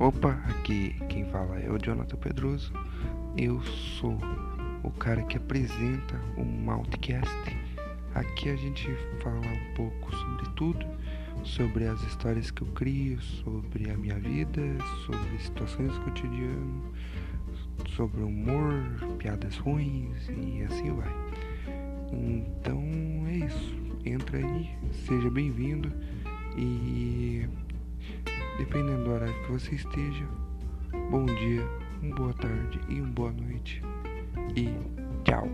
Opa, aqui quem fala é o Jonathan Pedroso. Eu sou o cara que apresenta o Maltcast. Aqui a gente fala um pouco sobre tudo, sobre as histórias que eu crio, sobre a minha vida, sobre situações do cotidiano, sobre humor, piadas ruins e assim vai. Então é isso. Entra aí, seja bem-vindo e dependendo do horário que você esteja, bom dia, uma boa tarde e uma boa noite. E tchau.